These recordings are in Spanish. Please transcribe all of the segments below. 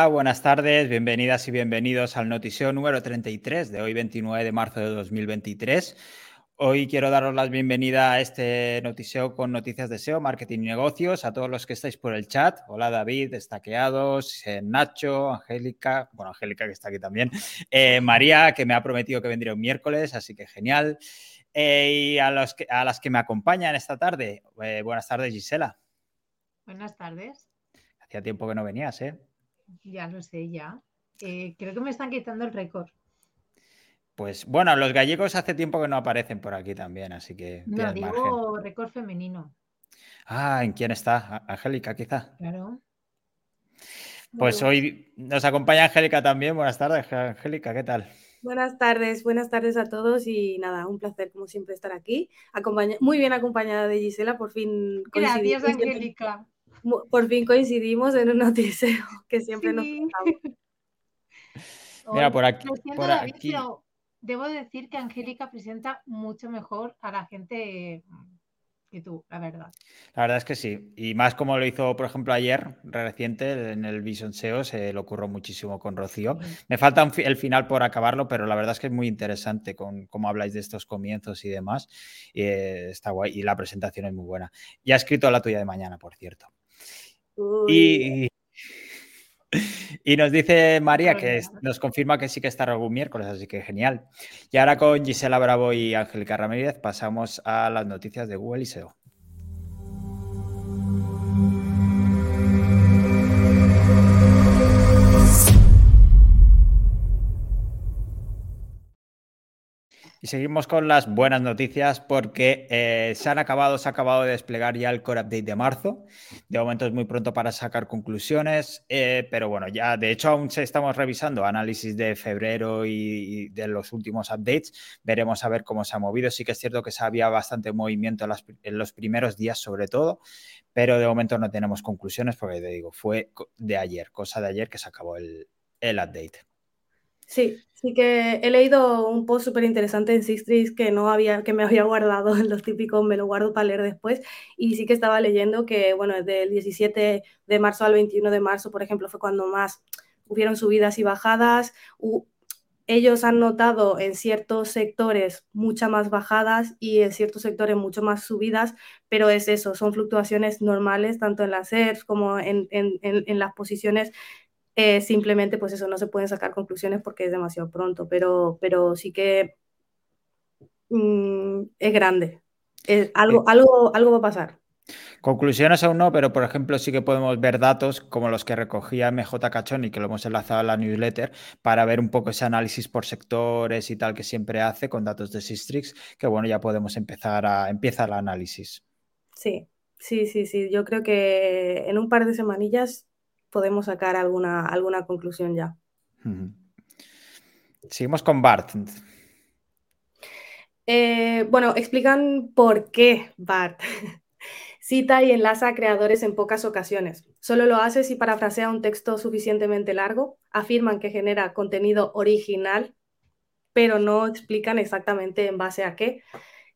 Hola, buenas tardes, bienvenidas y bienvenidos al noticiero número 33 de hoy 29 de marzo de 2023. Hoy quiero daros la bienvenida a este noticiero con noticias de SEO, marketing y negocios, a todos los que estáis por el chat. Hola David, Estaqueados, eh, Nacho, Angélica, bueno, Angélica que está aquí también, eh, María, que me ha prometido que vendría un miércoles, así que genial. Eh, y a, los a las que me acompañan esta tarde, buenas tardes Gisela. Buenas tardes. Hacía tiempo que no venías, ¿eh? Ya lo sé, ya. Eh, creo que me están quitando el récord. Pues bueno, los gallegos hace tiempo que no aparecen por aquí también, así que. No, digo récord femenino. Ah, ¿en quién está? Angélica, quizá. Claro. Pues hoy nos acompaña Angélica también. Buenas tardes, Angélica, ¿qué tal? Buenas tardes, buenas tardes a todos y nada, un placer como siempre estar aquí. muy bien acompañada de Gisela, por fin. Gracias, Angélica por fin coincidimos en un noticiero que siempre nos Mira, por aquí. Por aquí. debo decir que Angélica presenta mucho mejor a la gente que tú, la verdad. La verdad es que sí. Y más como lo hizo, por ejemplo, ayer, reciente, en el Vision SEO, se lo ocurrió muchísimo con Rocío. Me falta el final por acabarlo, pero la verdad es que es muy interesante con cómo habláis de estos comienzos y demás. Y, eh, está guay. Y la presentación es muy buena. Ya he escrito la tuya de mañana, por cierto. Y, y, nos dice María que nos confirma que sí que estará algún miércoles, así que genial. Y ahora con Gisela Bravo y Angélica Ramírez pasamos a las noticias de Google y SEO. Y seguimos con las buenas noticias porque eh, se han acabado, se ha acabado de desplegar ya el Core Update de marzo. De momento es muy pronto para sacar conclusiones, eh, pero bueno, ya de hecho aún estamos revisando análisis de febrero y, de los últimos updates. Veremos a ver cómo se ha movido. Sí que es cierto que se había bastante movimiento en, los primeros días sobre todo, pero de momento no tenemos conclusiones porque te digo, fue de ayer, cosa de ayer que se acabó el, el update. Sí, sí que he leído un post súper interesante en Sixtris que no había, que me había guardado en los típicos, me lo guardo para leer después, y sí que estaba leyendo que, bueno, desde el 17 de marzo al 21 de marzo, por ejemplo, fue cuando más hubieron subidas y bajadas. ellos han notado en ciertos sectores muchas más bajadas y en ciertos sectores mucho más subidas, pero es eso, son fluctuaciones normales tanto en las SERPs como en, en, en las posiciones eh, simplemente, pues eso, no se pueden sacar conclusiones porque es demasiado pronto, pero, pero sí que mm, es grande. algo, algo, algo va a pasar. Conclusiones aún no, pero por ejemplo sí que podemos ver datos como los que recogía MJ Cachoni, que lo hemos enlazado a la newsletter, para ver un poco ese análisis por sectores y tal que siempre hace con datos de Sistrix, que bueno, ya podemos empezar a empezar el análisis. Sí, sí, sí, sí. Yo creo que en un par de semanillas podemos sacar alguna, alguna conclusión ya. Seguimos con Bart. Eh, bueno, explican por qué Bart cita y enlaza a creadores en pocas ocasiones. Solo lo hace si parafrasea un texto suficientemente largo. Afirman que genera contenido original, pero no explican exactamente en base a qué.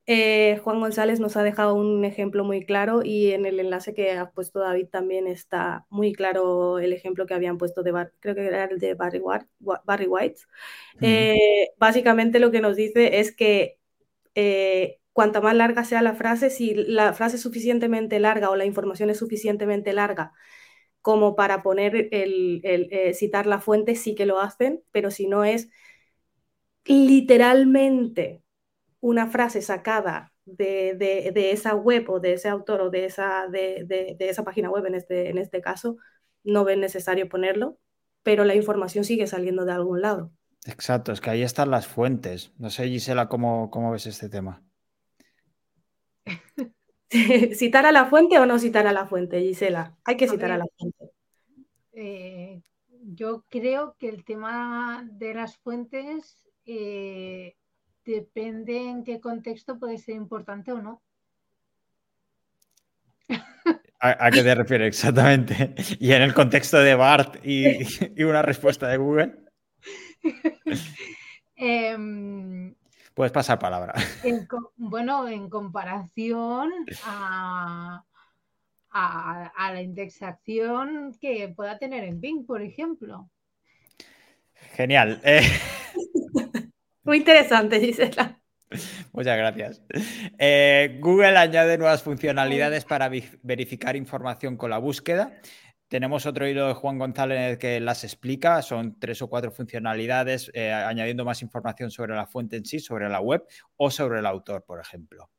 Eh, Juan González nos ha dejado un ejemplo muy claro y en el enlace que ha puesto David también está muy claro el ejemplo que habían puesto de, creo que era el de Barry, White. Eh, básicamente lo que nos dice es que eh, cuanta más larga sea la frase, si la frase es suficientemente larga o la información es suficientemente larga como para poner el, el citar la fuente, sí que lo hacen, pero si no es literalmente una frase sacada de, esa web o de ese autor o de esa, de, esa página web en este, en este caso, no ven necesario ponerlo, pero la información sigue saliendo de algún lado. Exacto, es que ahí están las fuentes. No sé, Gisela, cómo, cómo ves este tema. ¿Citar a la fuente o no citar a la fuente, Gisela? Hay que citar a, la fuente. Eh, yo creo que el tema de las fuentes eh, depende en qué contexto puede ser importante o no. ¿A, qué te refieres exactamente? ¿Y en el contexto de BART y, una respuesta de Google? Em, Puedes pasar palabra. bueno, en comparación a, a, la indexación que pueda tener en Bing, por ejemplo. Genial. Eh. Muy interesante, Gisela. Muchas gracias. Eh, Google añade nuevas funcionalidades para verificar información con la búsqueda. Tenemos otro hilo de Juan González que las explica. Son tres o cuatro funcionalidades, eh, añadiendo más información sobre la fuente en sí, sobre la web o sobre el autor, por ejemplo.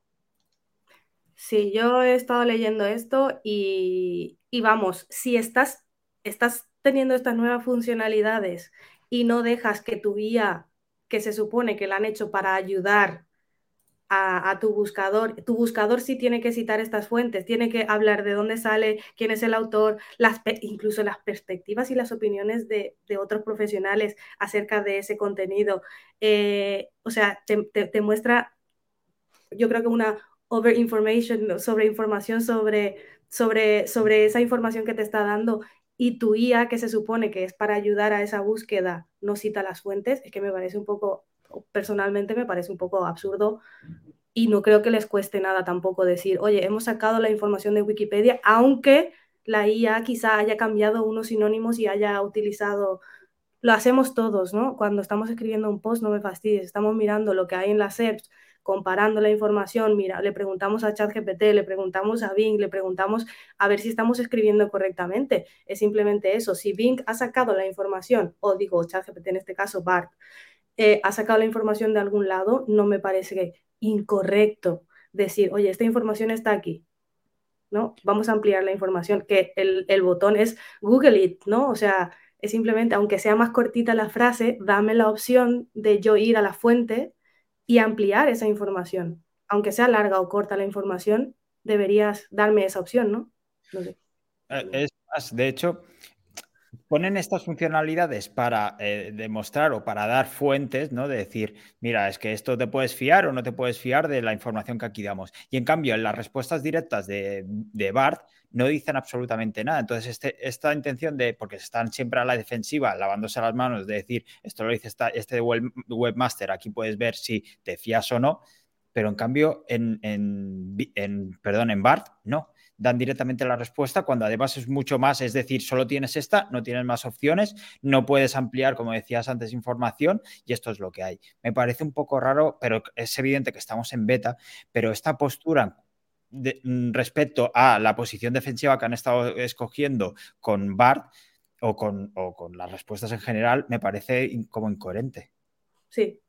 Sí, yo he estado leyendo esto y, vamos, si estás, estás teniendo estas nuevas funcionalidades y no dejas que tu guía, que se supone que la han hecho para ayudar a, tu buscador, tu buscador sí tiene que citar estas fuentes, tiene que hablar de dónde sale, quién es el autor, las, incluso las perspectivas y las opiniones de, otros profesionales acerca de ese contenido. Eh, o sea, te muestra, yo creo que una, over information, sobre información sobre, sobre, sobre esa información que te está dando y tu IA, que se supone que es para ayudar a esa búsqueda, no cita las fuentes, es que me parece un poco, personalmente me parece un poco absurdo y no creo que les cueste nada tampoco decir, oye, hemos sacado la información de Wikipedia, aunque la IA quizá haya cambiado unos sinónimos y haya utilizado, lo hacemos todos, ¿no? Cuando estamos escribiendo un post, no me fastidies, estamos mirando lo que hay en la SERPs, comparando la información, mira, le preguntamos a ChatGPT, le preguntamos a Bing, le preguntamos a ver si estamos escribiendo correctamente. Es simplemente eso. Si Bing ha sacado la información, o digo ChatGPT en este caso, BART, eh, ha sacado la información de algún lado, no me parece incorrecto decir, oye, esta información está aquí. ¿no? Vamos a ampliar la información, que el, el botón es Google It, ¿no? O sea, es simplemente, aunque sea más cortita la frase, dame la opción de yo ir a la fuente y ampliar esa información. Aunque sea larga o corta la información, deberías darme esa opción, ¿no? Eh, es más, de hecho, ponen estas funcionalidades para eh, demostrar o para dar fuentes, ¿no? De decir, mira, es que esto te puedes fiar o no te puedes fiar de la información que aquí damos. Y en cambio, en las respuestas directas de, BART no dicen absolutamente nada. Entonces, este, esta intención de, porque están siempre a la defensiva, lavándose las manos, de decir, esto lo dice este webmaster, aquí puedes ver si te fías o no, pero en cambio, en, en, perdón, en BART, no dan directamente la respuesta cuando además es mucho más, es decir, solo tienes esta, no tienes más opciones, no puedes ampliar, como decías antes, información y esto es lo que hay. Me parece un poco raro, pero es evidente que estamos en beta, pero esta postura mm, respecto a la posición defensiva que han estado escogiendo con BART o con, o con las respuestas en general, me parece como incoherente. Sí,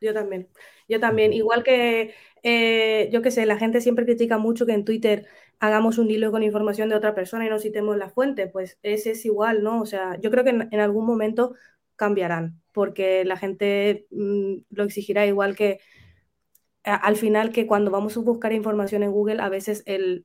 yo también. Yo también. Igual que, eh, yo qué sé, la gente siempre critica mucho que en Twitter hagamos un hilo con información de otra persona y no citemos la fuente. Pues ese es igual, ¿no? O sea, yo creo que en, algún momento cambiarán, porque la gente mm, lo exigirá igual que al final que cuando vamos a buscar información en Google, a veces el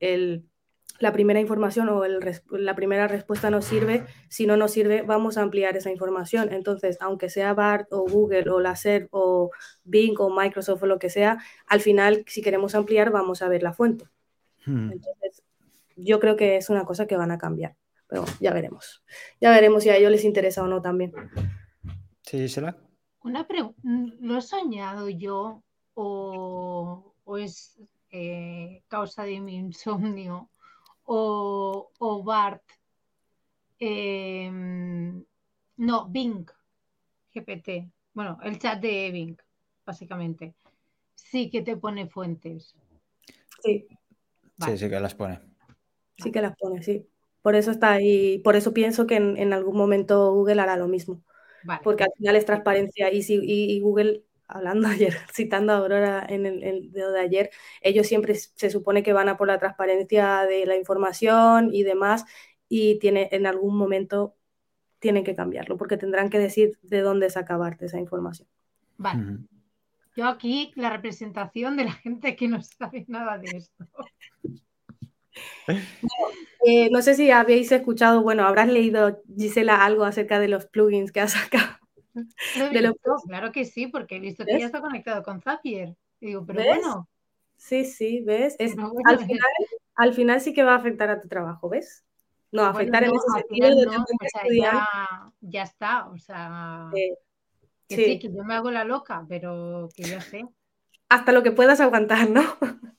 la primera información o la primera respuesta nos sirve, si no nos sirve, vamos a ampliar esa información. Entonces, aunque sea BART o Google o la SERP o Bing o Microsoft o lo que sea, al final, si queremos ampliar, vamos a ver la fuente. Hmm. Entonces, yo creo que es una cosa que van a cambiar, pero ya veremos. Ya veremos si a ellos les interesa o no también. Sí, será. Una pregunta, ¿lo he soñado yo o, es eh, causa de mi insomnio? o, BART. Em, no, Bing, GPT. Bueno, el chat de Bing, básicamente. Sí que te pone fuentes. Sí. Sí, sí que las pone. Sí que las pone, sí. Por eso está ahí, por eso pienso que en, algún momento Google hará lo mismo. Porque al final es transparencia y, si, y Google hablando ayer, citando a Aurora en el, dedo de ayer, ellos siempre se supone que van a por la transparencia de la información y demás, y tiene, en algún momento tienen que cambiarlo, porque tendrán que decir de dónde sacabarte esa información. Vale. Yo aquí la representación de la gente que no sabe nada de esto. Eh, no sé si habéis escuchado, bueno, habrás leído, Gisela, algo acerca de los plugins que ha sacado claro que sí, porque he visto que ya está conectado con Zapier. digo, pero bueno. Sí, sí, ¿ves? al, final, sí que va a afectar a tu trabajo, ¿ves? No, afectar en ese sentido. ya, está, o sea, que sí. que yo me hago la loca, pero que ya sé. Hasta lo que puedas aguantar, ¿no?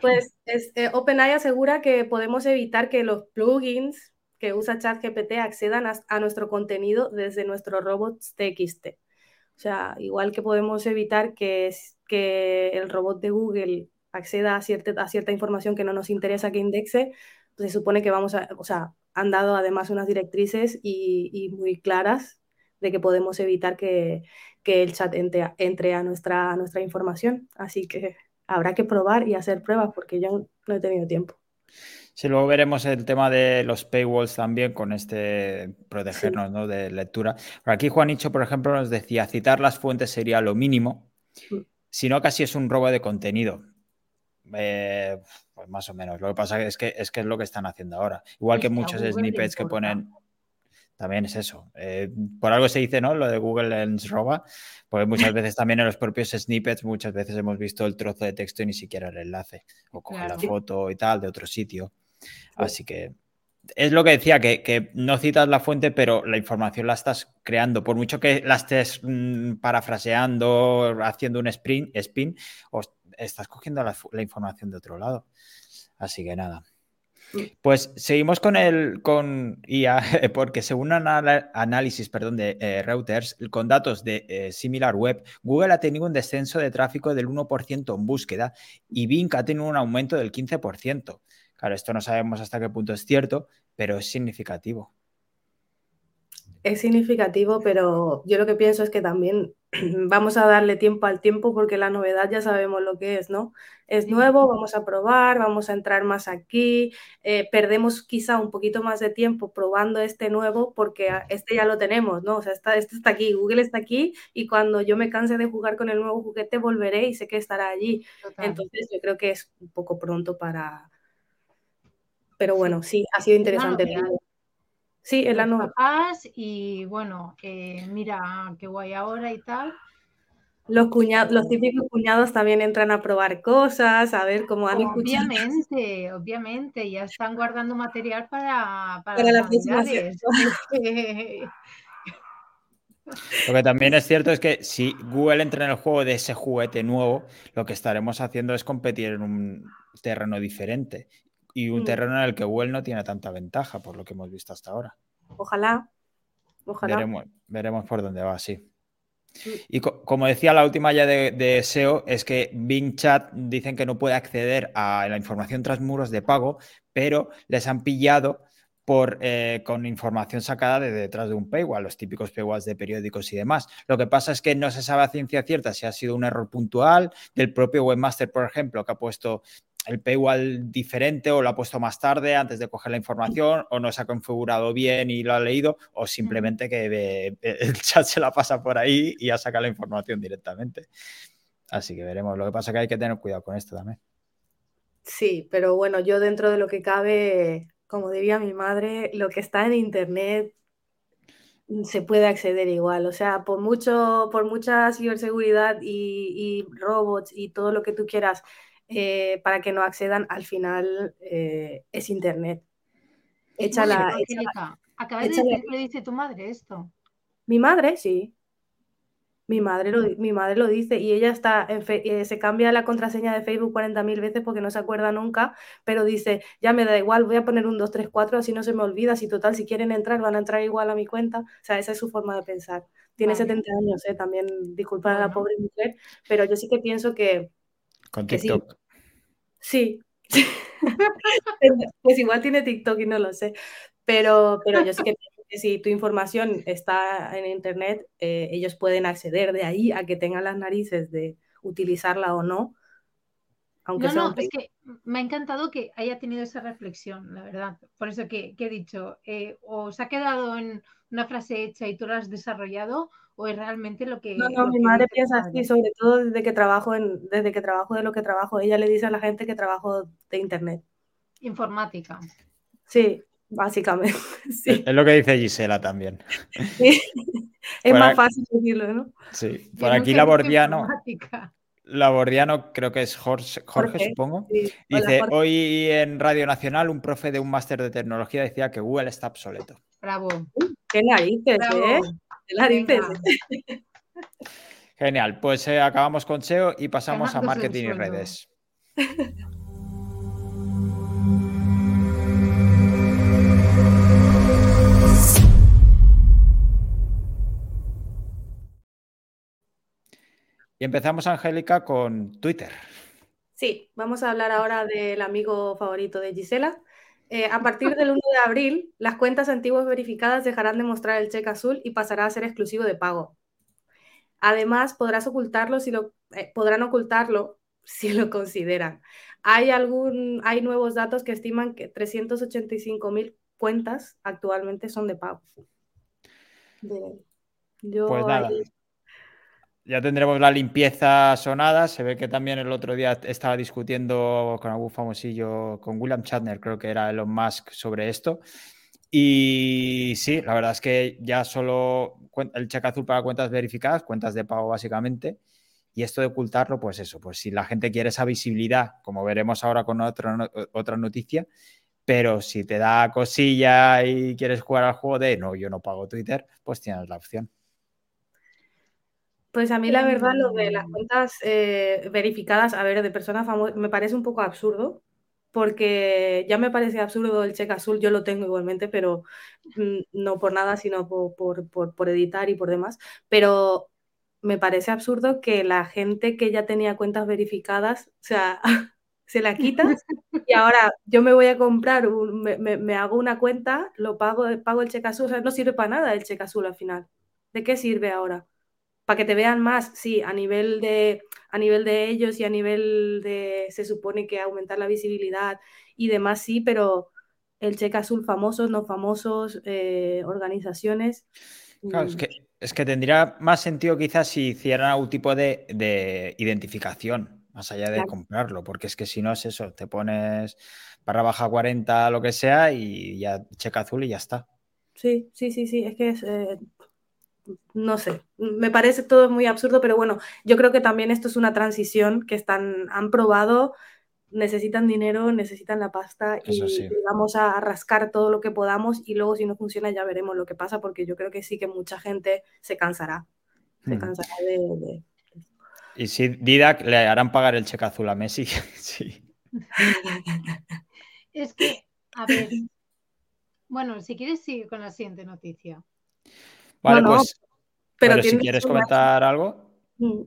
Pues eh, OpenAI asegura que podemos evitar que los plugins que usa ChatGPT accedan a, nuestro contenido desde nuestros robots TXT. O sea, igual que podemos evitar que, que el robot de Google acceda a cierta, a cierta información que no nos interesa que indexe, pues se supone que vamos a, o sea, han dado además unas directrices y, muy claras de que podemos evitar que, el chat entre, entre a, nuestra, a nuestra información. Así que habrá que probar y hacer pruebas porque yo no he tenido tiempo. Sí, luego veremos el tema de los paywalls también con este protegernos ¿no? de lectura. Por aquí Juanicho, por ejemplo, nos decía, citar las fuentes sería lo mínimo, mm. si no casi es un robo de contenido. Eh, pues más o menos. Lo que pasa es que es que es lo que están haciendo ahora. Igual que muchos snippets que ponen. También es eso. Eh, por algo se dice, ¿no? Lo de Google Lens roba. Porque muchas veces también en los propios snippets, muchas veces hemos visto el trozo de texto y ni siquiera el enlace. O coge la foto y tal de otro sitio. Así que es lo que decía, que, no citas la fuente, pero la información la estás creando. Por mucho que la estés mm, parafraseando, haciendo un spin, spin o estás cogiendo la, información de otro lado. Así que nada. Pues seguimos con el con IA, porque según un análisis perdón, de eh, Reuters, con datos de eh, Similar Web, Google ha tenido un descenso de tráfico del 1% en búsqueda y Bing ha tenido un aumento del 15%. Claro, esto no sabemos hasta qué punto es cierto, pero es significativo. Es significativo, pero yo lo que pienso es que también vamos a darle tiempo al tiempo porque la novedad ya sabemos lo que es, ¿no? Es nuevo, vamos a probar, vamos a entrar más aquí, eh, perdemos quizá un poquito más de tiempo probando este nuevo porque este ya lo tenemos, ¿no? O sea, está, este está aquí, Google está aquí y cuando yo me canse de jugar con el nuevo juguete volveré y sé que estará allí. Entonces yo creo que es un poco pronto para, pero bueno, sí, ha sido interesante. Sí, la nueva. Papás y bueno, eh, mira qué guay ahora y tal. Los, cuñados, los típicos cuñados también entran a probar cosas, a ver cómo han escuchado. Obviamente, obviamente, ya están guardando material para, para, para las Lo que también es cierto es que si Google entra en el juego de ese juguete nuevo, lo que estaremos haciendo es competir en un terreno diferente y un mm. terreno en el que Google no tiene tanta ventaja, por lo que hemos visto hasta ahora. Ojalá. Ojalá. Veremos, por dónde va, sí. Mm. Y como decía la última ya de, SEO, es que Bing Chat dicen que no puede acceder a la información tras muros de pago, pero les han pillado por, eh, con información sacada de detrás de un paywall, los típicos paywalls de periódicos y demás. Lo que pasa es que no se sabe a ciencia cierta si ha sido un error puntual del propio webmaster, por ejemplo, que ha puesto el paywall diferente o lo ha puesto más tarde antes de coger la información o no se ha configurado bien y lo ha leído o simplemente que el chat se la pasa por ahí y ha sacado la información directamente. Así que veremos. Lo que pasa es que hay que tener cuidado con esto también. Sí, pero bueno, yo dentro de lo que cabe, como diría mi madre, lo que está en internet se puede acceder igual. O sea, por mucho, por mucha ciberseguridad y robots y todo lo que tú quieras eh, para que no accedan, al final eh, es Internet. Echa la, Acabas de decir que le dice tu madre esto. Mi madre, sí. Mi madre, lo, mi madre lo dice y ella está eh, se cambia la contraseña de Facebook 40.000 veces porque no se acuerda nunca, pero dice, ya me da igual, voy a poner un 2, 3, 4, así no se me olvida, si total, si quieren entrar, van a entrar igual a mi cuenta. O sea, esa es su forma de pensar. Tiene 70 años, también disculpad a la pobre mujer, pero yo sí que pienso que, con TikTok. Sí. pues igual tiene TikTok y no lo sé. Pero, pero yo sé que si tu información está en Internet, eh, ellos pueden acceder de ahí a que tengan las narices de utilizarla o no. Aunque no, no, es que me ha encantado que haya tenido esa reflexión, la verdad. Por eso que, he dicho, eh, o se ha quedado en una frase hecha y tú la has desarrollado, o es realmente lo que... No, no, mi madre piensa así, sobre todo desde que trabajo en, desde que trabajo de lo que trabajo. Ella le dice a la gente que trabajo de internet. Informática. Sí, básicamente. Sí. Es lo que dice Gisela también. Es más fácil decirlo, ¿no? Sí, por aquí Labordiano. Labordiano, creo que es Jorge, Jorge, supongo. Dice, hoy en Radio Nacional un profe de un máster de tecnología decía que Google está obsoleto. Bravo. Qué narices, ¿eh? Genial, pues eh, acabamos con SEO y pasamos a marketing y redes. Y empezamos, Angélica, con Twitter. Sí, vamos a hablar ahora del amigo favorito de Gisela, eh, a partir del 1 de abril, las cuentas antiguas verificadas dejarán de mostrar el cheque azul y pasará a ser exclusivo de pago. Además, podrás ocultarlo si lo, eh, podrán ocultarlo si lo consideran. Hay, algún, hay nuevos datos que estiman que 385.000 cuentas actualmente son de pago. pues nada. Ya tendremos la limpieza sonada. Se ve que también el otro día estaba discutiendo con algún famosillo, con William Shatner, creo que era Elon Musk, sobre esto. Y sí, la verdad es que ya solo el cheque azul para cuentas verificadas, cuentas de pago básicamente. Y esto de ocultarlo, pues eso, pues si la gente quiere esa visibilidad, como veremos ahora con otra, otra noticia, pero si te da cosilla y quieres jugar al juego de no, yo no pago Twitter, pues tienes la opción. Pues a mí la verdad lo de las em. cuentas eh, verificadas, a ver, de personas famosas, me parece un poco absurdo, porque ya me parece absurdo el cheque azul, yo lo tengo igualmente, pero mm, no por nada, sino por, editar y por demás, pero me parece absurdo que la gente que ya tenía cuentas verificadas, o sea, se la quitas y ahora yo me voy a comprar, me, hago una cuenta, lo pago, pago el cheque azul, o sea, no sirve para nada el cheque azul al final. ¿De qué sirve ahora? Para que te vean más, sí, a nivel de a nivel de ellos y a nivel de se supone que aumentar la visibilidad y demás sí, pero el cheque azul famosos, no famosos, eh, organizaciones. Claro, es mm. que, es que tendría más sentido quizás si hicieran algún tipo de, identificación, más allá de comprarlo, porque es que si no es eso, te pones para baja 40, lo que sea, y ya cheque azul y ya está. Sí, sí, sí, sí, es que es, eh, no sé, me parece todo muy absurdo, pero bueno, yo creo que también esto es una transición que están, han probado, necesitan dinero, necesitan la pasta y, vamos a rascar todo lo que podamos y luego si no funciona ya veremos lo que pasa porque yo creo que sí que mucha gente se cansará, se hmm. cansará de, Y si Didac le harán pagar el cheque azul a Messi, sí. es que, a ver, bueno, si quieres sigue con la siguiente noticia. Vale, pues. Pero, si quieres comentar algo. Mm.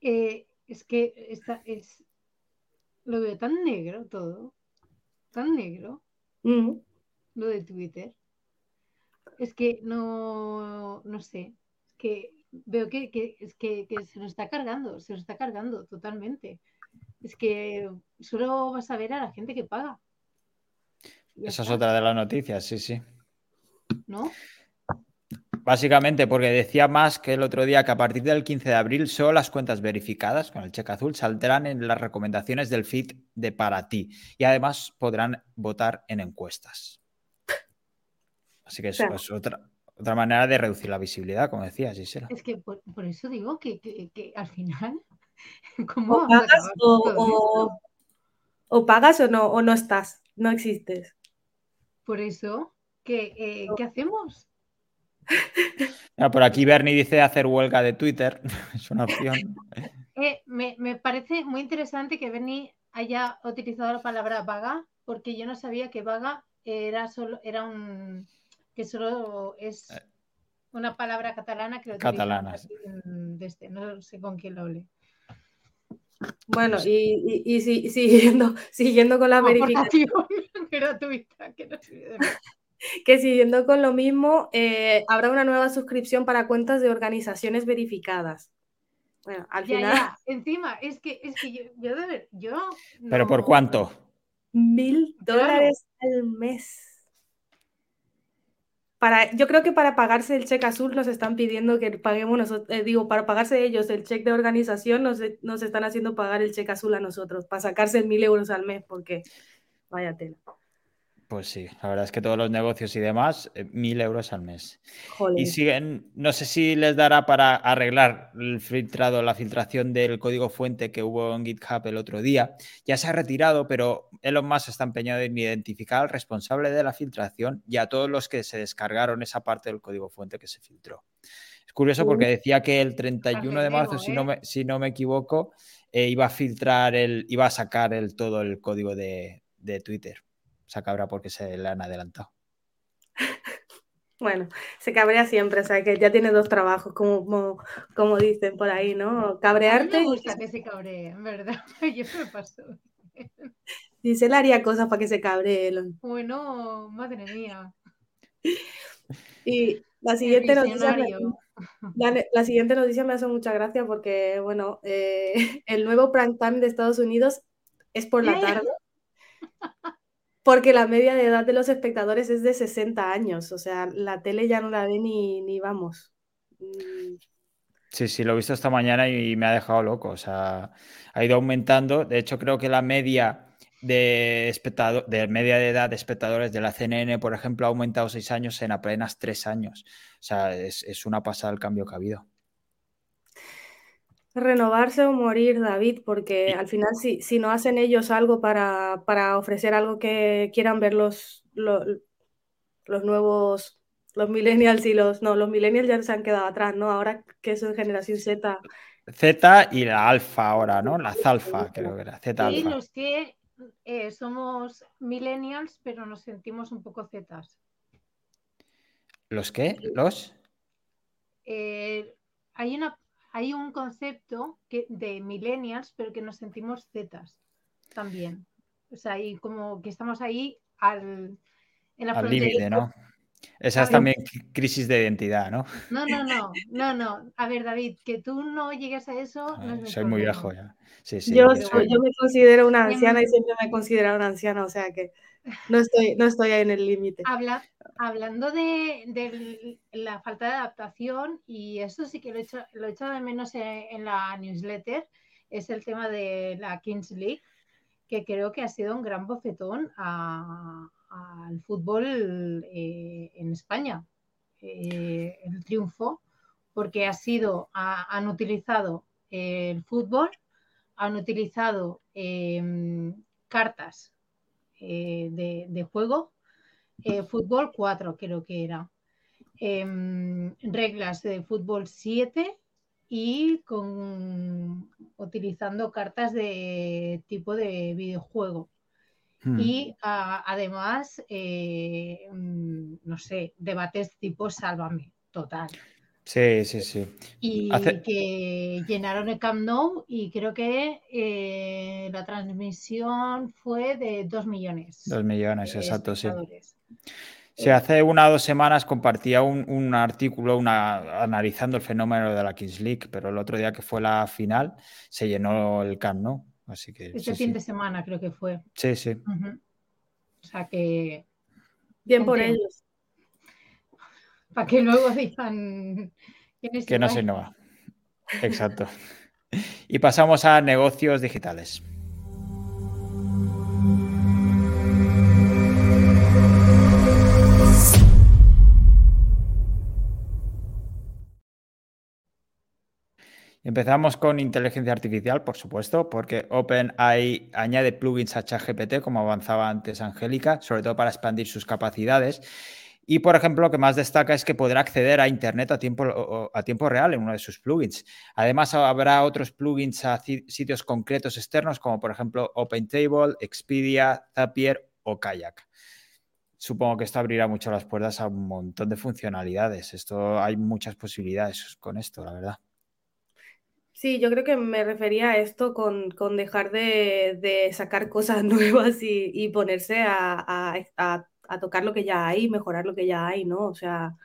Eh, es que esta es. Lo veo tan negro todo. Tan negro. Mm. Lo de Twitter. Es que no. No sé. Es que veo que, es que, se lo está cargando. Se lo está cargando totalmente. Es que solo vas a ver a la gente que paga. Esa es otra de las noticias, sí, sí. ¿No? Básicamente porque decía más que el otro día que a partir del 15 de abril solo las cuentas verificadas con el cheque azul saldrán en las recomendaciones del feed de para ti y además podrán votar en encuestas. Así que eso es otra, otra manera de reducir la visibilidad, como decía Gisela. Es que por, eso digo que, al final... o, pagas o, o, pagas o no, o no estás, no existes. Por eso, ¿qué, eh, ¿qué hacemos? Por aquí Bernie dice hacer huelga de Twitter. es una opción. Eh, me, parece muy interesante que Bernie haya utilizado la palabra vaga, porque yo no sabía que vaga era solo, era un que solo es eh. una palabra catalana que lo catalana. Desde, no sé con quién lo hablé. Bueno, y, siguiendo, siguiendo con la verificación gratuita, que no que siguiendo con lo mismo, eh, habrá una nueva suscripción para cuentas de organizaciones verificadas. Bueno, al final. Encima, es que, es que yo, yo, yo ¿Pero por cuánto? Mil dólares al mes. Para, yo creo que para pagarse el cheque azul nos están pidiendo que paguemos nosotros, eh, digo, para pagarse ellos el cheque de organización nos, nos están haciendo pagar el cheque azul a nosotros, para sacarse mil euros al mes, porque vaya tela. Pues sí, la verdad es que todos los negocios y demás, eh, mil euros al mes. Y siguen, no sé si les dará para arreglar el filtrado, la filtración del código fuente que hubo en GitHub el otro día. Ya se ha retirado, pero Elon Musk está empeñado en identificar al responsable de la filtración y a todos los que se descargaron esa parte del código fuente que se filtró. Es curioso porque decía que el 31 de marzo, si, no ¿eh? me, si no me equivoco, eh, iba a filtrar el, iba a sacar el, todo el código de Twitter esa cabra porque se le han adelantado. Bueno, se cabrea siempre, o sea que ya tiene dos trabajos, como, como, dicen por ahí, ¿no? Cabrearte. me gusta que se cabree, en verdad. Yo me paso. Dice, él haría cosas para que se cabree. Bueno, madre mía. Y la siguiente noticia. La, siguiente noticia me hace mucha gracia porque, bueno, eh, el nuevo prime time de Estados Unidos es por la tarde. Porque la media de edad de los espectadores es de 60 años, o sea, la tele ya no la ve ni, ni vamos. Mm. Sí, sí, lo he visto esta mañana y me ha dejado loco, o sea, ha ido aumentando. De hecho, creo que la media de, espectador, de media de edad de espectadores de la CNN, por ejemplo, ha aumentado seis años en apenas tres años. O sea, es, es una pasada el cambio que ha habido. Renovarse o morir, David, porque al final si, si no hacen ellos algo para, para, ofrecer algo que quieran ver los, los, nuevos, los millennials y los, no, los millennials ya se han quedado atrás, ¿no? Ahora que es generación Z. Z y la alfa ahora, ¿no? La alfa, creo que era. Z alfa. Sí, los que eh, somos millennials, pero nos sentimos un poco Zetas. ¿Los qué? ¿Los? Eh, hay una hay un concepto que, de millennials, pero que nos sentimos zetas también. O sea, y como que estamos ahí al, en la al límite, ¿no? Esa es también crisis de identidad, ¿no? No, no, no, no, no. A ver, David, que tú no llegues a eso. soy muy viejo ya. Sí, sí, yo, yo, me considero una anciana y siempre me he considerado una anciana, o sea que no estoy, no estoy ahí en el límite. Habla, hablando de, la falta de adaptación, y eso sí que lo he hecho, lo he de menos en, la newsletter, es el tema de la Kings League, que creo que ha sido un gran bofetón al fútbol eh, en España. Eh, el triunfo, porque ha sido, han utilizado el fútbol, han utilizado em, cartas eh, de, juego, eh, fútbol 4 creo que era, em, reglas de fútbol 7 y con utilizando cartas de tipo de videojuego. Hmm. Y además, eh, mm, no sé, debates tipo Sálvame, total. Sí, sí, sí. Y que llenaron el Camp Nou y creo que eh, la transmisión fue de 2 millones. 2 millones, exacto, sí. Sí, hace una o dos semanas compartía un, artículo una, analizando el fenómeno de la Kings League, pero el otro día que fue la final se llenó el Camp Nou. Así que, este fin de semana creo que fue. Sí, sí. O sea que. Bien por ellos para que luego digan que no se innova. Exacto. Y pasamos a negocios digitales. Empezamos con inteligencia artificial, por supuesto, porque OpenAI añade plugins a ChatGPT, como avanzaba antes Angélica, sobre todo para expandir sus capacidades. Y, por ejemplo, lo que más destaca es que podrá acceder a Internet a tiempo, a tiempo real en uno de sus plugins. Además, habrá otros plugins a sitios concretos externos, como por ejemplo OpenTable, Expedia, Zapier o Kayak. Supongo que esto abrirá mucho las puertas a un montón de funcionalidades. Esto hay muchas posibilidades con esto, la verdad. Sí, yo creo que me refería a esto con, dejar de, sacar cosas nuevas y, ponerse a, a tocar lo que ya hay, mejorar lo que ya hay, ¿no? O sea,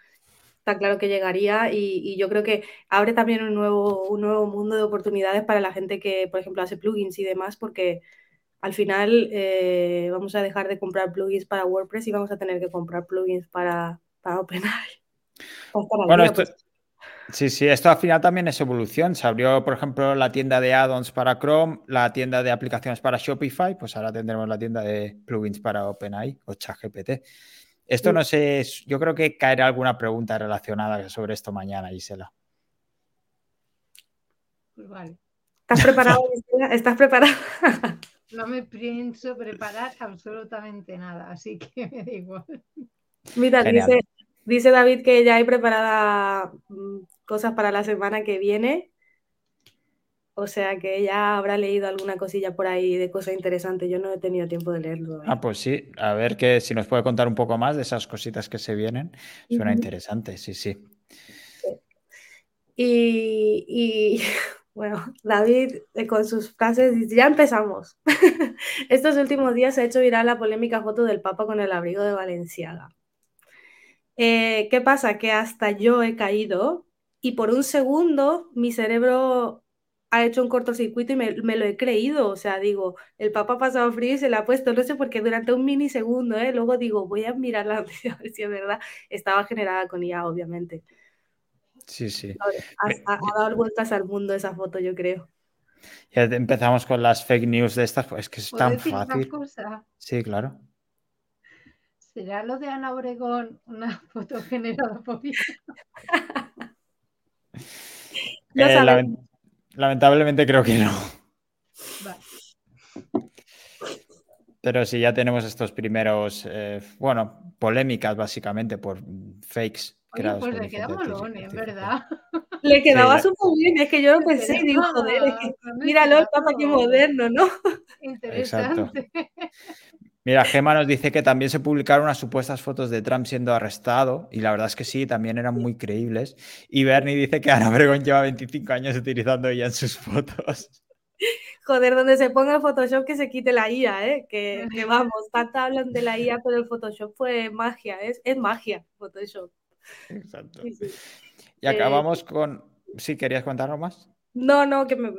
está claro que llegaría y, yo creo que abre también un nuevo, un nuevo mundo de oportunidades para la gente que, por ejemplo, hace plugins y demás, porque al final eh, vamos a dejar de comprar plugins para WordPress y vamos a tener que comprar plugins para, para OpenAI. Bueno, esto, pues. Sí, sí, esto al final también es evolución. Se abrió, por ejemplo, la tienda de add-ons para Chrome, la tienda de aplicaciones para Shopify, pues ahora tendremos la tienda de plugins para OpenAI o ChatGPT. Esto no sé, yo creo que caerá alguna pregunta relacionada sobre esto mañana, Gisela. Pues vale. ¿Estás preparado, Gisela? ¿Estás preparada? No me pienso preparar absolutamente nada, así que me da igual. Mira, dice, dice David que ya hay preparada mm, cosas para la semana que viene. O sea que ya habrá leído alguna cosilla por ahí de cosas interesantes. Yo no he tenido tiempo de leerlo. ¿eh? Ah, pues sí. A ver que si nos puede contar un poco más de esas cositas que se vienen. Suena interesante, sí, sí. Y, bueno, David eh, con sus frases dice, ya empezamos. Estos últimos días se ha hecho viral la polémica foto del Papa con el abrigo de Valenciaga. Eh, ¿Qué pasa? Que hasta yo he caído y por un segundo mi cerebro ha hecho un cortocircuito y me, lo he creído. O sea, digo, el Papa ha pasado frío y se le ha puesto, no sé por qué, durante un minisegundo, ¿eh? Luego digo, voy a mirar la noticia a ver si es verdad. Estaba generada con IA, obviamente. Sí, sí. Ha, dado vueltas al mundo esa foto, yo creo. Ya empezamos con las fake news de estas, pues es que es tan fácil. Sí, claro. ¿Será lo de Ana Obregón una foto generada por Eh, lamentablemente creo que no. Pero sí, ya tenemos estos primeros, eh, bueno, polémicas básicamente por fakes. Oye, pues le queda molón, en verdad. Le quedaba súper bien, es que yo lo pensé y digo, joder, es que, míralo, el papa aquí moderno, ¿no? Interesante. Mira, Gema nos dice que también se publicaron unas supuestas fotos de Trump siendo arrestado, y la verdad es que sí, también eran muy creíbles. Y Bernie dice que Ana Obregón lleva 25 años utilizando ella en sus fotos. Joder, donde se ponga Photoshop que se quite la IA, ¿eh? Que, vamos, tanta hablan de la IA, pero el Photoshop fue magia, es, es magia Photoshop. Exacto. Y acabamos con... ¿Sí querías contarnos más? No, no, que me...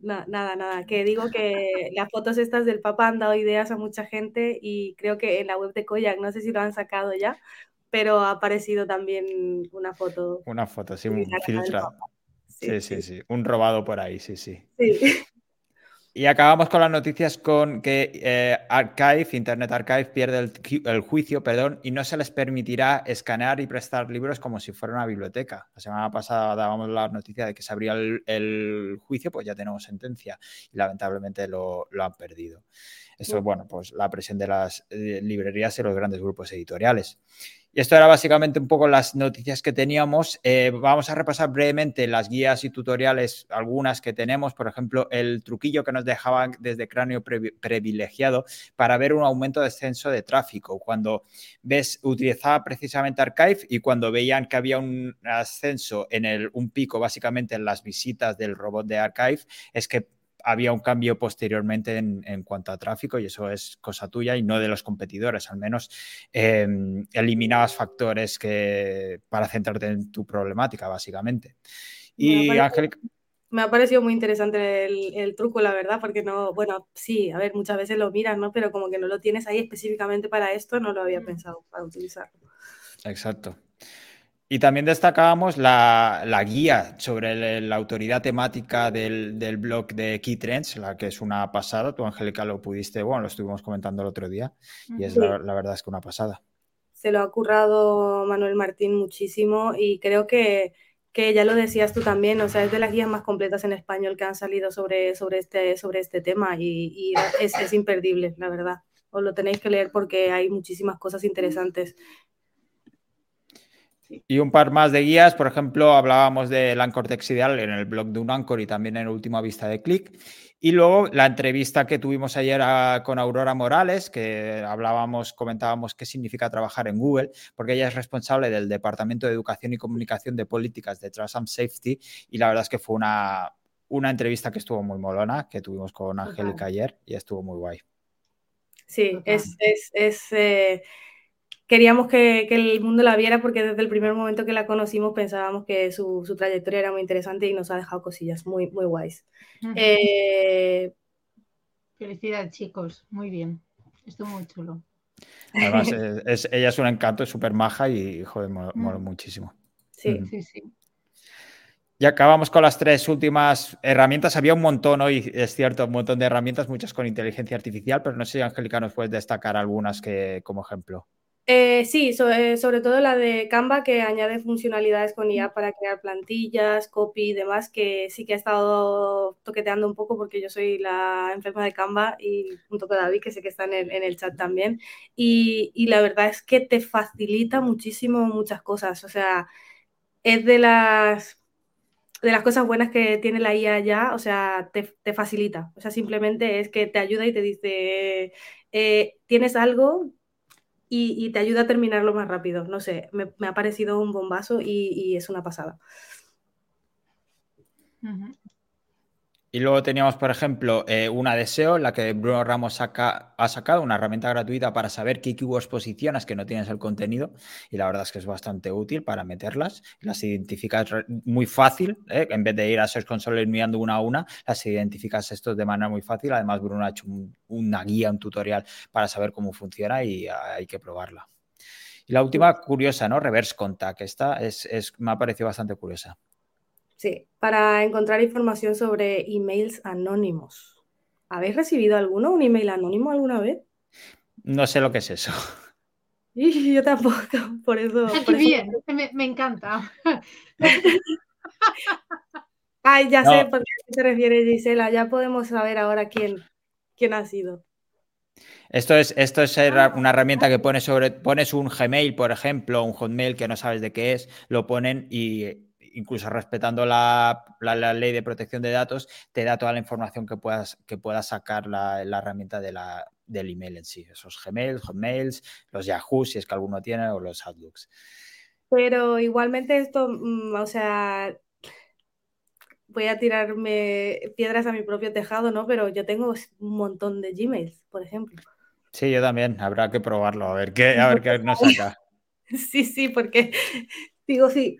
nada, nada, que digo que las fotos estas del Papa han dado ideas a mucha gente y creo que en la web de Koyak, no sé si lo han sacado ya, pero ha aparecido también una foto. Una foto, sí, un filtrado. Sí sí, sí, un robado por ahí, sí, sí. Sí. Y acabamos con las noticias con que eh, Archive, Internet Archive, pierde el, juicio perdón, y no se les permitirá escanear y prestar libros como si fuera una biblioteca. La semana pasada dábamos la noticia de que se abría el, juicio, pues ya tenemos sentencia y lamentablemente lo, lo han perdido. Eso, bueno, pues la presión de las eh, librerías y los grandes grupos editoriales. Y esto era básicamente un poco las noticias que teníamos. Eh, vamos a repasar brevemente las guías y tutoriales, algunas que tenemos, por ejemplo, el truquillo que nos dejaban desde cráneo privilegiado para ver un aumento de descenso de tráfico. Cuando ves, utilizaba precisamente Archive y cuando veían que había un ascenso en el, un pico básicamente en las visitas del robot de Archive, es que había un cambio posteriormente en, cuanto a tráfico y eso es cosa tuya y no de los competidores. Al menos em, eliminabas factores que, para centrarte en tu problemática, básicamente. Y Ángel... Me ha parecido muy interesante el, truco, la verdad, porque no, bueno, sí, a ver, muchas veces lo miras, ¿no? Pero como que no lo tienes ahí específicamente para esto, no lo había mm. pensado para utilizarlo. Exacto. Y también destacábamos la, guía sobre la autoridad temática del, blog de Keytrends, la que es una pasada. Tú, Angélica, lo pudiste, bueno, lo estuvimos comentando el otro día y es la, verdad es que una pasada. Se lo ha currado Manuel Martín muchísimo y creo que, que, ya lo decías tú también, o sea, es de las guías más completas en español que han salido sobre, sobre, este, sobre este tema y, es, es imperdible, la verdad. Os lo tenéis que leer porque hay muchísimas cosas interesantes y un par más de guías, por ejemplo, hablábamos del Anchor Ideal en el blog de un Anchor y también en Última Vista de Click. Y luego la entrevista que tuvimos ayer con Aurora Morales, que hablábamos, comentábamos qué significa trabajar en Google, porque ella es responsable del Departamento de Educación y Comunicación de Políticas de Trust and Safety. Y la verdad es que fue una, una entrevista que estuvo muy molona, que tuvimos con Angélica ayer y estuvo muy guay. Sí, es, es, eh, queríamos que, el mundo la viera porque desde el primer momento que la conocimos pensábamos que su, trayectoria era muy interesante y nos ha dejado cosillas muy, muy guays. Eh, Felicidades, chicos. Muy bien. Estuvo muy chulo. Además, ella es un encanto, es súper maja y, joder, mola, muchísimo. Sí, sí, sí. Y acabamos con las tres últimas herramientas. Había un montón hoy, es cierto, un montón de herramientas, muchas con inteligencia artificial, pero no sé si Angélica nos puedes destacar algunas que, como ejemplo. Eh, sí, eh, sobre todo la de Canva que añade funcionalidades con IA para crear plantillas, copy y demás, que sí que ha estado toqueteando un poco porque yo soy la enferma de Canva y junto con David, que sé que está en el, chat también. Y, y, la verdad es que te facilita muchísimo muchas cosas. O sea, es de las de las cosas buenas que tiene la IA ya, o sea, te, facilita. O sea, simplemente es que te ayuda y te dice, eh, tienes algo y, te ayuda a terminarlo más rápido. No sé, me, ha parecido un bombazo y, es una pasada. Y luego teníamos, por ejemplo, eh, una deseo, la que Bruno Ramos ha sacado, una herramienta gratuita para saber qué keywords posicionas que no tienes el contenido. Y la verdad es que es bastante útil para meterlas. Las identificas muy fácil, ¿eh? en vez de ir a Search Console mirando una a una, las identificas esto de manera muy fácil. Además, Bruno ha hecho una guía, un tutorial para saber cómo funciona y hay que probarla. Y la última, curiosa, ¿no? Reverse Contact. Esta es, me ha parecido bastante curiosa. Sí, para encontrar información sobre emails anónimos. ¿Habéis recibido alguno, un email anónimo alguna vez? No sé lo que es eso. Y yo tampoco, por eso. bien, me, encanta. Ay, ya sé por qué se refiere Gisela, ya podemos saber ahora quién, quién ha sido. Esto es, esto es una herramienta que pones sobre, pones un Gmail, por ejemplo, un Hotmail que no sabes de qué es, lo ponen y incluso respetando la, ley de protección de datos, te da toda la información que puedas, que puedas sacar la, herramienta de la, del email en sí, esos Gmail, Hotmails, los Yahoo, si es que alguno tiene, o los Outlooks. Pero igualmente esto, mm, o sea, voy a tirarme piedras a mi propio tejado, ¿no? Pero yo tengo un montón de Gmails, por ejemplo. Sí, yo también. Habrá que probarlo, a ver qué, a ver qué nos saca. Sí, sí, porque digo, sí,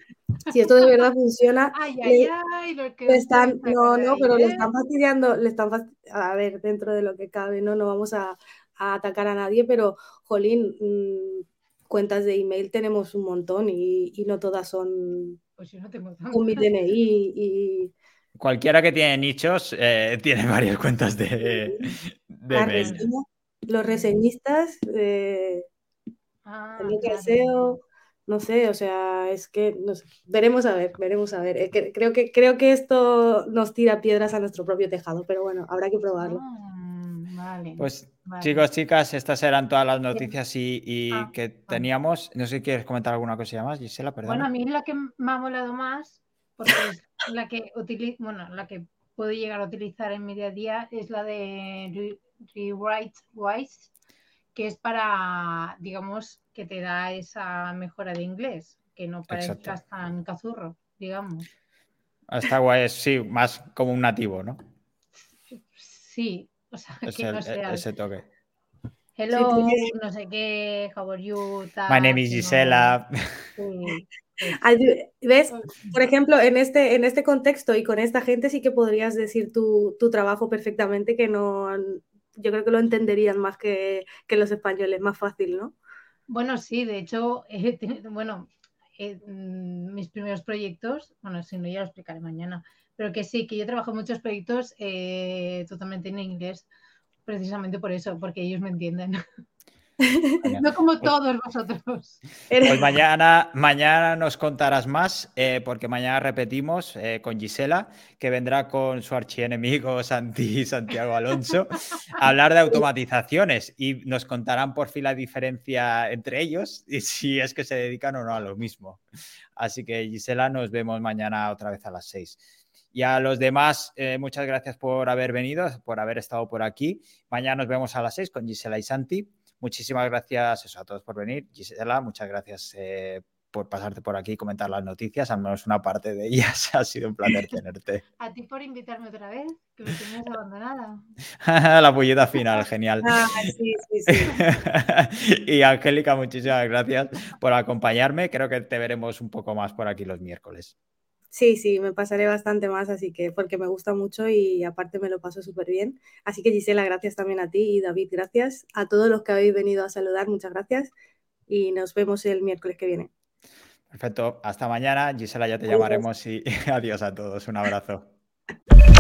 si esto de verdad funciona, ay, ay, ay, lo que están, no, no, pero le están fastidiando, le están a ver, dentro de lo que cabe, no, no vamos a, atacar a nadie, pero, jolín, mm, cuentas de email tenemos un montón y, no todas son pues yo no tengo con mi DNI y... Cualquiera que tiene nichos eh, tiene varias cuentas de, de los reseñistas, eh, ah, el no sé, o sea, es que no sé. veremos a ver, veremos a ver. Eh, creo, que, creo que esto nos tira piedras a nuestro propio tejado, pero bueno, habrá que probarlo. Ah, pues chicos, chicas, estas eran todas las noticias y, ah, que teníamos. No sé si quieres comentar alguna cosilla más, Gisela, perdón. Bueno, a mí la que me ha molado más, porque es la que utilizo, bueno, la que puedo llegar a utilizar en mi día a día, es la de Rewrite Wise, que es para, digamos, que te da esa mejora de inglés, que no parezcas tan cazurro, digamos. Está guay, sí, más como un nativo, ¿no? Sí, o sea, que no sea... ese toque. Hello, no sé qué, how are you? My name is Gisela. ¿Ves? Por ejemplo, en este, en este contexto y con esta gente sí que podrías decir tu, tu trabajo perfectamente, que no, yo creo que lo entenderían más que, que los españoles, más fácil, ¿no? Bueno, sí, de hecho, bueno, eh, mm, mis primeros proyectos, bueno, si no ya lo explicaré mañana, pero que sí, que yo trabajo muchos proyectos eh, totalmente en inglés, precisamente por eso, porque ellos me entienden. no como pues todos vosotros. Pues mañana, mañana nos contarás más, eh, porque mañana repetimos eh, con Gisela, que vendrá con su archienemigo Santi, Santiago Alonso, a hablar de automatizaciones y nos contarán por fin la diferencia entre ellos y si es que se dedican o no a lo mismo. Así que Gisela, nos vemos mañana otra vez a las seis. Y a los demás, eh, muchas gracias por haber venido, por haber estado por aquí. Mañana nos vemos a las seis con Gisela y Santi. Muchísimas gracias a todos por venir. Gisela, muchas gracias eh, por pasarte por aquí y comentar las noticias, al menos una parte de ellas. Ha sido un placer tenerte. A ti por invitarme otra vez, que me tenías abandonada. La pulleta final, genial. Ah, sí, sí, sí. y Angélica, muchísimas gracias por acompañarme. Creo que te veremos un poco más por aquí los miércoles. Sí, sí, me pasaré bastante más, así que porque me gusta mucho y aparte me lo paso súper bien. Así que Gisela, gracias también a ti y David, gracias. A todos los que habéis venido a saludar, muchas gracias y nos vemos el miércoles que viene. Perfecto, hasta mañana. Gisela, ya te llamaremos y adiós a todos. Un abrazo.